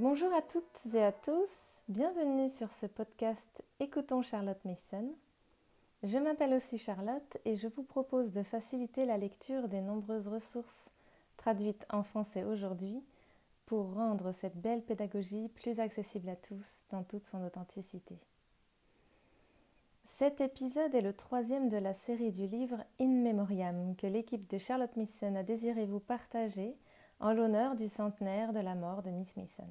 Bonjour à toutes et à tous, bienvenue sur ce podcast Écoutons Charlotte Mason. Je m'appelle aussi Charlotte et je vous propose de faciliter la lecture des nombreuses ressources traduites en français aujourd'hui pour rendre cette belle pédagogie plus accessible à tous dans toute son authenticité. Cet épisode est le troisième de la série du livre In Memoriam que l'équipe de Charlotte Mason a désiré vous partager en l'honneur du centenaire de la mort de Miss Mason.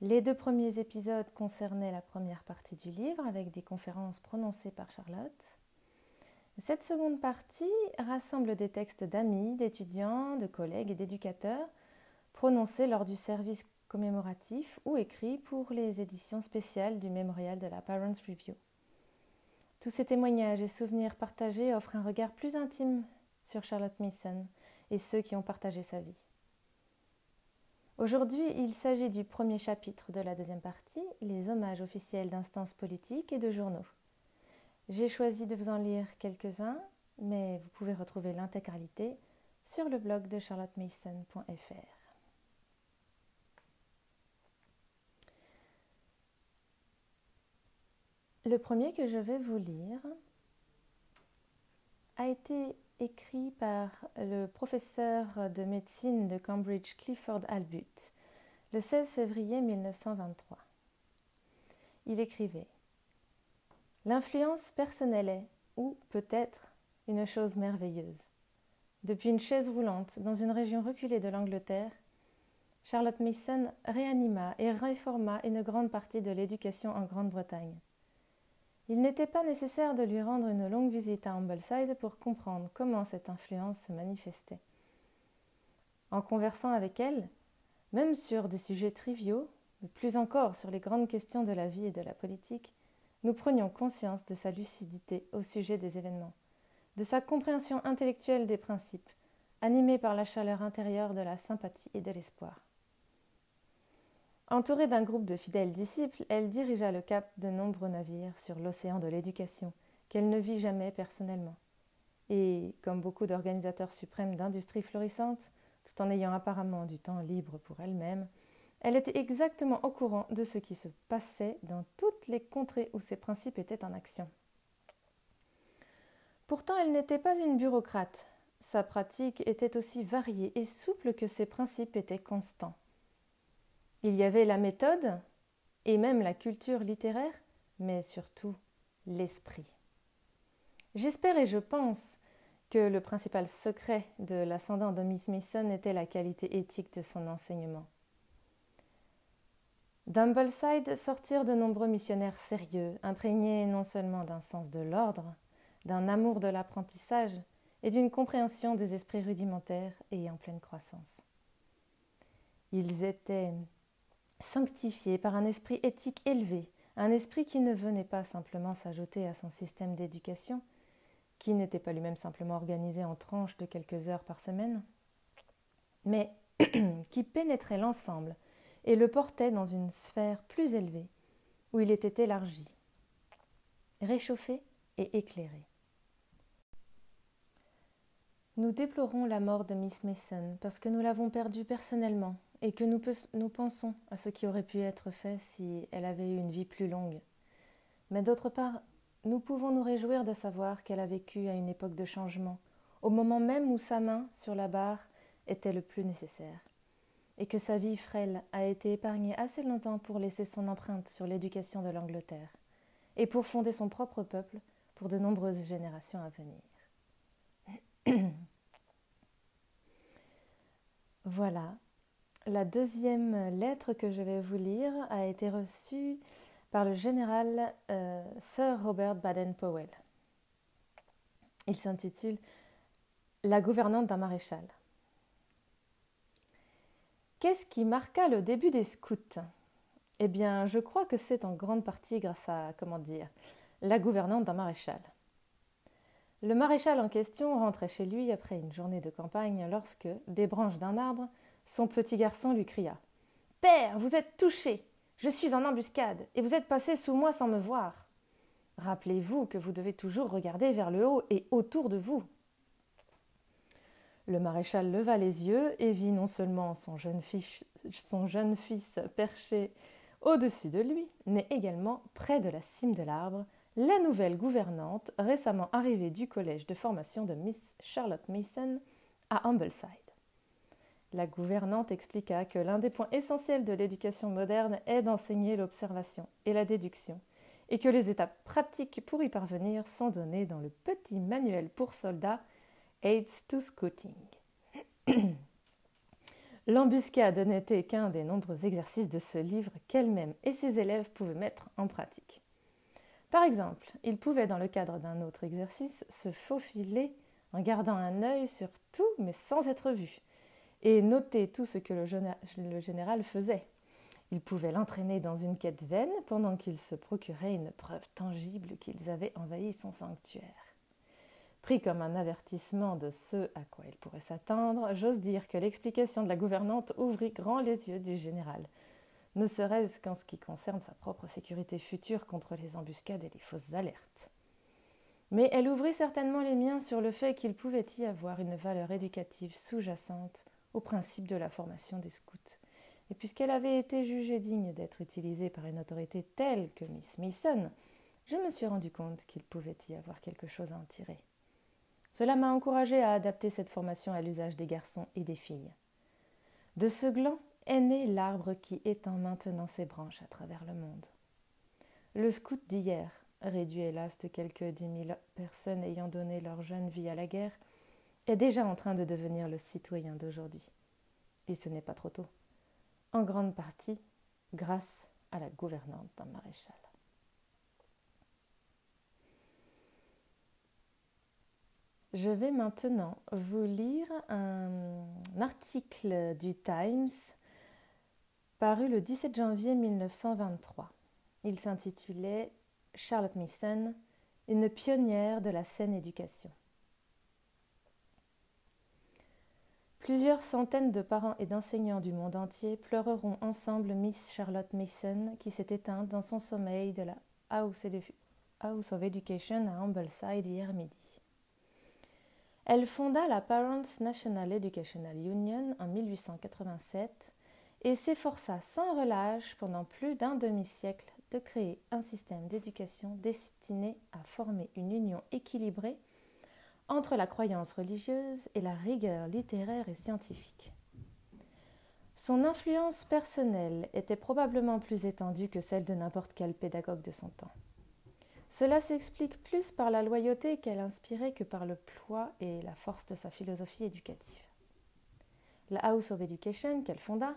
Les deux premiers épisodes concernaient la première partie du livre avec des conférences prononcées par Charlotte. Cette seconde partie rassemble des textes d'amis, d'étudiants, de collègues et d'éducateurs prononcés lors du service commémoratif ou écrits pour les éditions spéciales du mémorial de la Parents Review. Tous ces témoignages et souvenirs partagés offrent un regard plus intime sur Charlotte Mason et ceux qui ont partagé sa vie. Aujourd'hui, il s'agit du premier chapitre de la deuxième partie, les hommages officiels d'instances politiques et de journaux. J'ai choisi de vous en lire quelques-uns, mais vous pouvez retrouver l'intégralité sur le blog de charlottemason.fr. Le premier que je vais vous lire a été écrit par le professeur de médecine de Cambridge Clifford Albut le 16 février 1923. Il écrivait L'influence personnelle est, ou peut-être, une chose merveilleuse. Depuis une chaise roulante dans une région reculée de l'Angleterre, Charlotte Mason réanima et réforma une grande partie de l'éducation en Grande-Bretagne. Il n'était pas nécessaire de lui rendre une longue visite à Ambleside pour comprendre comment cette influence se manifestait. En conversant avec elle, même sur des sujets triviaux, mais plus encore sur les grandes questions de la vie et de la politique, nous prenions conscience de sa lucidité au sujet des événements, de sa compréhension intellectuelle des principes, animée par la chaleur intérieure de la sympathie et de l'espoir. Entourée d'un groupe de fidèles disciples, elle dirigea le cap de nombreux navires sur l'océan de l'éducation, qu'elle ne vit jamais personnellement. Et, comme beaucoup d'organisateurs suprêmes d'industries florissantes, tout en ayant apparemment du temps libre pour elle-même, elle était exactement au courant de ce qui se passait dans toutes les contrées où ses principes étaient en action. Pourtant, elle n'était pas une bureaucrate. Sa pratique était aussi variée et souple que ses principes étaient constants. Il y avait la méthode et même la culture littéraire, mais surtout l'esprit. J'espère et je pense que le principal secret de l'ascendant de Miss Mason était la qualité éthique de son enseignement. D'Humbleside sortirent de nombreux missionnaires sérieux, imprégnés non seulement d'un sens de l'ordre, d'un amour de l'apprentissage et d'une compréhension des esprits rudimentaires et en pleine croissance. Ils étaient sanctifié par un esprit éthique élevé, un esprit qui ne venait pas simplement s'ajouter à son système d'éducation, qui n'était pas lui-même simplement organisé en tranches de quelques heures par semaine, mais qui pénétrait l'ensemble et le portait dans une sphère plus élevée, où il était élargi, réchauffé et éclairé. Nous déplorons la mort de Miss Mason parce que nous l'avons perdue personnellement et que nous, pensons à ce qui aurait pu être fait si elle avait eu une vie plus longue. Mais d'autre part, nous pouvons nous réjouir de savoir qu'elle a vécu à une époque de changement, au moment même où sa main sur la barre était le plus nécessaire, et que sa vie frêle a été épargnée assez longtemps pour laisser son empreinte sur l'éducation de l'Angleterre, et pour fonder son propre peuple pour de nombreuses générations à venir. voilà, la deuxième lettre que je vais vous lire a été reçue par le général euh, Sir Robert Baden-Powell. Il s'intitule La gouvernante d'un maréchal. Qu'est-ce qui marqua le début des scouts? Eh bien, je crois que c'est en grande partie grâce à, comment la gouvernante d'un maréchal. Le maréchal en question rentrait chez lui après une journée de campagne lorsque, des branches d'un arbre, son petit garçon lui cria. Père, vous êtes touché. Je suis en embuscade, et vous êtes passé sous moi sans me voir. Rappelez-vous que vous devez toujours regarder vers le haut et autour de vous. Le maréchal leva les yeux et vit non seulement son jeune fils, perché au-dessus de lui, mais également près de la cime de l'arbre, la nouvelle gouvernante récemment arrivée du collège de formation de Miss Charlotte Mason à Humbleside. La gouvernante expliqua que l'un des points essentiels de l'éducation moderne est d'enseigner l'observation et la déduction, et que les étapes pratiques pour y parvenir sont données dans le petit manuel pour soldats Aids to Scouting. L'embuscade n'était qu'un des nombreux exercices de ce livre qu'elle-même et ses élèves pouvaient mettre en pratique. Par exemple, ils pouvaient, dans le cadre d'un autre exercice, se faufiler en gardant un œil sur tout mais sans être vus, et noter tout ce que le général faisait. Ils pouvaient l'entraîner dans une quête vaine pendant qu'il se procurait une preuve tangible qu'ils avaient envahi son sanctuaire. Pris comme un avertissement de ce à quoi il pourrait s'attendre, j'ose dire que l'explication de la gouvernante ouvrit grand les yeux du général, ne serait-ce qu'en ce qui concerne sa propre sécurité future contre les embuscades et les fausses alertes. Mais elle ouvrit certainement les miens sur le fait qu'il pouvait y avoir une valeur éducative sous-jacente au principe de la formation des scouts. Et puisqu'elle avait été jugée digne d'être utilisée par une autorité telle que Miss Mason, je me suis rendu compte qu'il pouvait y avoir quelque chose à en tirer. Cela m'a encouragé à adapter cette formation à l'usage des garçons et des filles. De ce gland est né l'arbre qui étend maintenant ses branches à travers le monde. Le scout d'hier, réduit hélas de quelques dix mille personnes ayant donné leur jeune vie à la guerre, est déjà en train de devenir le citoyen d'aujourd'hui. Et ce n'est pas trop tôt. En grande partie grâce à la gouvernante d'un maréchal. Je vais maintenant vous lire un article du Times paru le 17 janvier 1923. Il s'intitulait Charlotte Mason, une pionnière de la saine éducation. Plusieurs centaines de parents et d'enseignants du monde entier pleureront ensemble Miss Charlotte Mason qui s'est éteinte dans son sommeil de la House of Education à Ambleside hier midi. Elle fonda la Parents National Educational Union en 1887 et s'efforça sans relâche pendant plus d'un demi-siècle de créer un système d'éducation destiné à former une union équilibrée entre la croyance religieuse et la rigueur littéraire et scientifique. Son influence personnelle était probablement plus étendue que celle de n'importe quel pédagogue de son temps. Cela s'explique plus par la loyauté qu'elle inspirait que par le poids et la force de sa philosophie éducative. La House of Education qu'elle fonda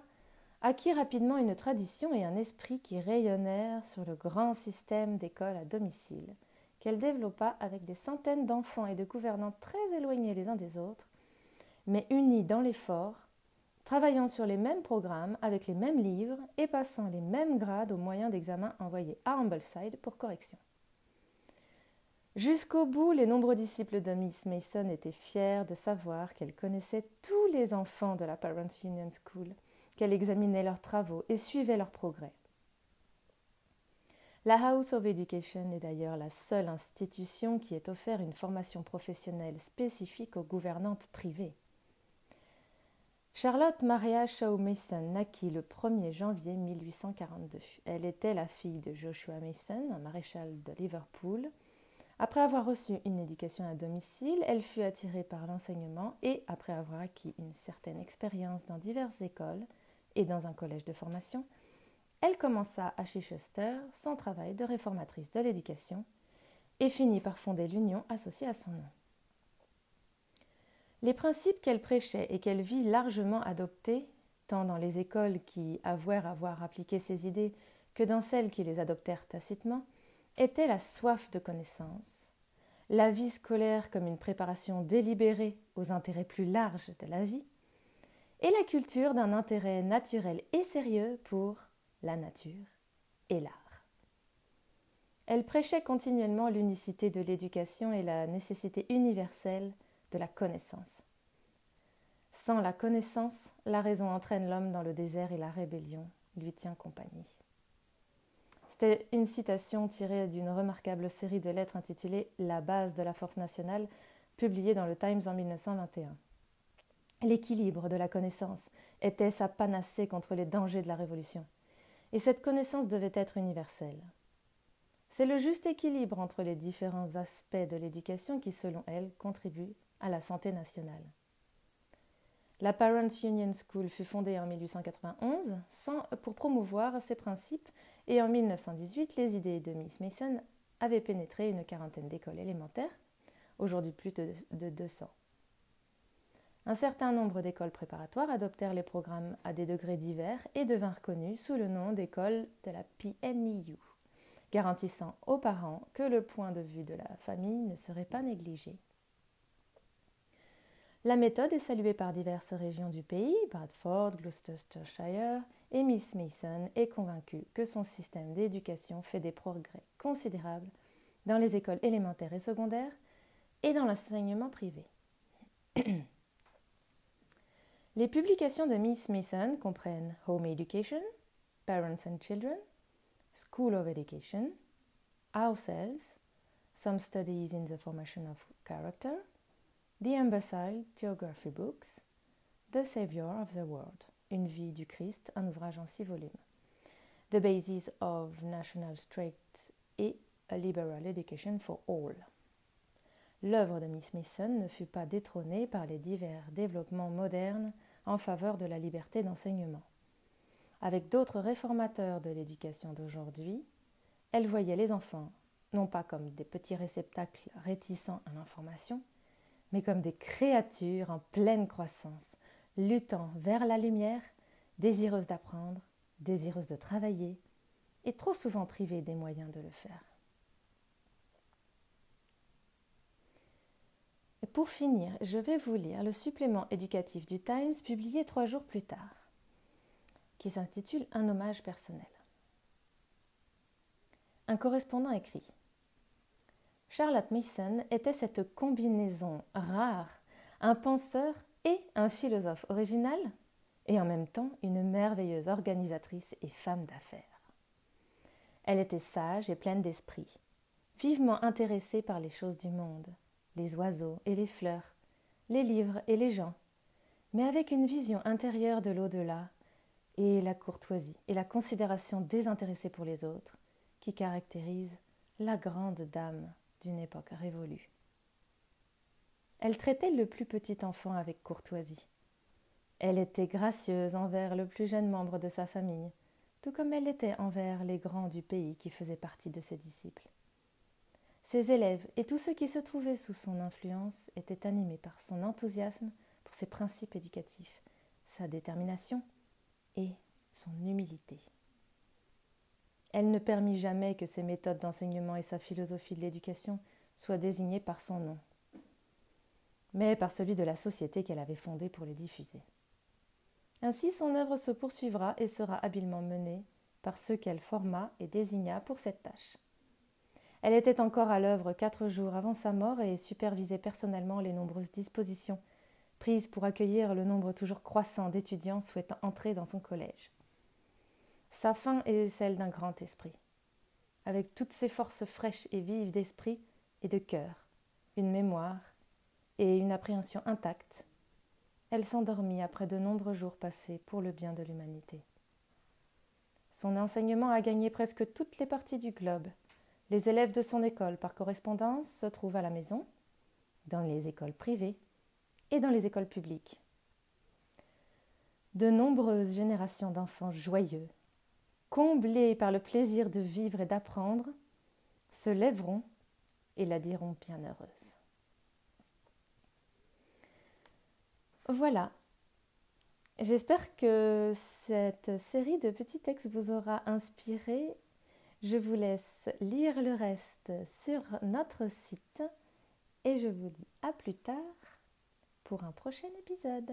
acquit rapidement une tradition et un esprit qui rayonnèrent sur le grand système d'écoles à domicile qu'elle développa avec des centaines d'enfants et de gouvernants très éloignés les uns des autres, mais unis dans l'effort, travaillant sur les mêmes programmes avec les mêmes livres et passant les mêmes grades aux moyens d'examen envoyés à Ambleside pour correction. Jusqu'au bout, les nombreux disciples de Miss Mason étaient fiers de savoir qu'elle connaissait tous les enfants de la Parents Union School, qu'elle examinait leurs travaux et suivait leurs progrès. La House of Education est d'ailleurs la seule institution qui ait offert une formation professionnelle spécifique aux gouvernantes privées. Charlotte Maria Shaw Mason naquit le 1er janvier 1842. Elle était la fille de Joshua Mason, un maréchal de Liverpool, après avoir reçu une éducation à domicile, elle fut attirée par l'enseignement et, après avoir acquis une certaine expérience dans diverses écoles et dans un collège de formation, elle commença à Chichester son travail de réformatrice de l'éducation et finit par fonder l'union associée à son nom. Les principes qu'elle prêchait et qu'elle vit largement adoptés, tant dans les écoles qui avouèrent avoir appliqué ses idées que dans celles qui les adoptèrent tacitement, était la soif de connaissance, la vie scolaire comme une préparation délibérée aux intérêts plus larges de la vie, et la culture d'un intérêt naturel et sérieux pour la nature et l'art. Elle prêchait continuellement l'unicité de l'éducation et la nécessité universelle de la connaissance. Sans la connaissance, la raison entraîne l'homme dans le désert et la rébellion lui tient compagnie. C'était une citation tirée d'une remarquable série de lettres intitulée La base de la force nationale, publiée dans le Times en 1921. L'équilibre de la connaissance était sa panacée contre les dangers de la Révolution, et cette connaissance devait être universelle. C'est le juste équilibre entre les différents aspects de l'éducation qui, selon elle, contribue à la santé nationale. La Parents Union School fut fondée en 1891 pour promouvoir ces principes et en 1918, les idées de Miss Mason avaient pénétré une quarantaine d'écoles élémentaires, aujourd'hui plus de, de 200. Un certain nombre d'écoles préparatoires adoptèrent les programmes à des degrés divers et devinrent connus sous le nom d'écoles de la PNIU, garantissant aux parents que le point de vue de la famille ne serait pas négligé. La méthode est saluée par diverses régions du pays, Bradford, Gloucestershire, et Miss Mason est convaincue que son système d'éducation fait des progrès considérables dans les écoles élémentaires et secondaires et dans l'enseignement privé. les publications de Miss Mason comprennent Home Education, Parents and Children, School of Education, Ourselves, Some Studies in the Formation of Character, The Imbecile Geography Books, The Savior of the World, Une vie du Christ, un ouvrage en six volumes, The Basis of National Straight et A Liberal Education for All. L'œuvre de Miss Mason ne fut pas détrônée par les divers développements modernes en faveur de la liberté d'enseignement. Avec d'autres réformateurs de l'éducation d'aujourd'hui, elle voyait les enfants non pas comme des petits réceptacles réticents à l'information, mais comme des créatures en pleine croissance, luttant vers la lumière, désireuses d'apprendre, désireuses de travailler, et trop souvent privées des moyens de le faire. Pour finir, je vais vous lire le supplément éducatif du Times publié trois jours plus tard, qui s'intitule Un hommage personnel. Un correspondant écrit Charlotte Mason était cette combinaison rare, un penseur et un philosophe original, et en même temps une merveilleuse organisatrice et femme d'affaires. Elle était sage et pleine d'esprit, vivement intéressée par les choses du monde, les oiseaux et les fleurs, les livres et les gens, mais avec une vision intérieure de l'au-delà et la courtoisie et la considération désintéressée pour les autres qui caractérisent la grande dame d'une époque révolue. Elle traitait le plus petit enfant avec courtoisie. Elle était gracieuse envers le plus jeune membre de sa famille, tout comme elle l'était envers les grands du pays qui faisaient partie de ses disciples. Ses élèves et tous ceux qui se trouvaient sous son influence étaient animés par son enthousiasme pour ses principes éducatifs, sa détermination et son humilité. Elle ne permit jamais que ses méthodes d'enseignement et sa philosophie de l'éducation soient désignées par son nom, mais par celui de la société qu'elle avait fondée pour les diffuser. Ainsi son œuvre se poursuivra et sera habilement menée par ceux qu'elle forma et désigna pour cette tâche. Elle était encore à l'œuvre quatre jours avant sa mort et supervisait personnellement les nombreuses dispositions prises pour accueillir le nombre toujours croissant d'étudiants souhaitant entrer dans son collège. Sa fin est celle d'un grand esprit, avec toutes ses forces fraîches et vives d'esprit et de cœur, une mémoire et une appréhension intacte. Elle s'endormit après de nombreux jours passés pour le bien de l'humanité. Son enseignement a gagné presque toutes les parties du globe. Les élèves de son école par correspondance se trouvent à la maison, dans les écoles privées et dans les écoles publiques. De nombreuses générations d'enfants joyeux comblés par le plaisir de vivre et d'apprendre, se lèveront et la diront bien heureuse. Voilà. J'espère que cette série de petits textes vous aura inspiré. Je vous laisse lire le reste sur notre site et je vous dis à plus tard pour un prochain épisode.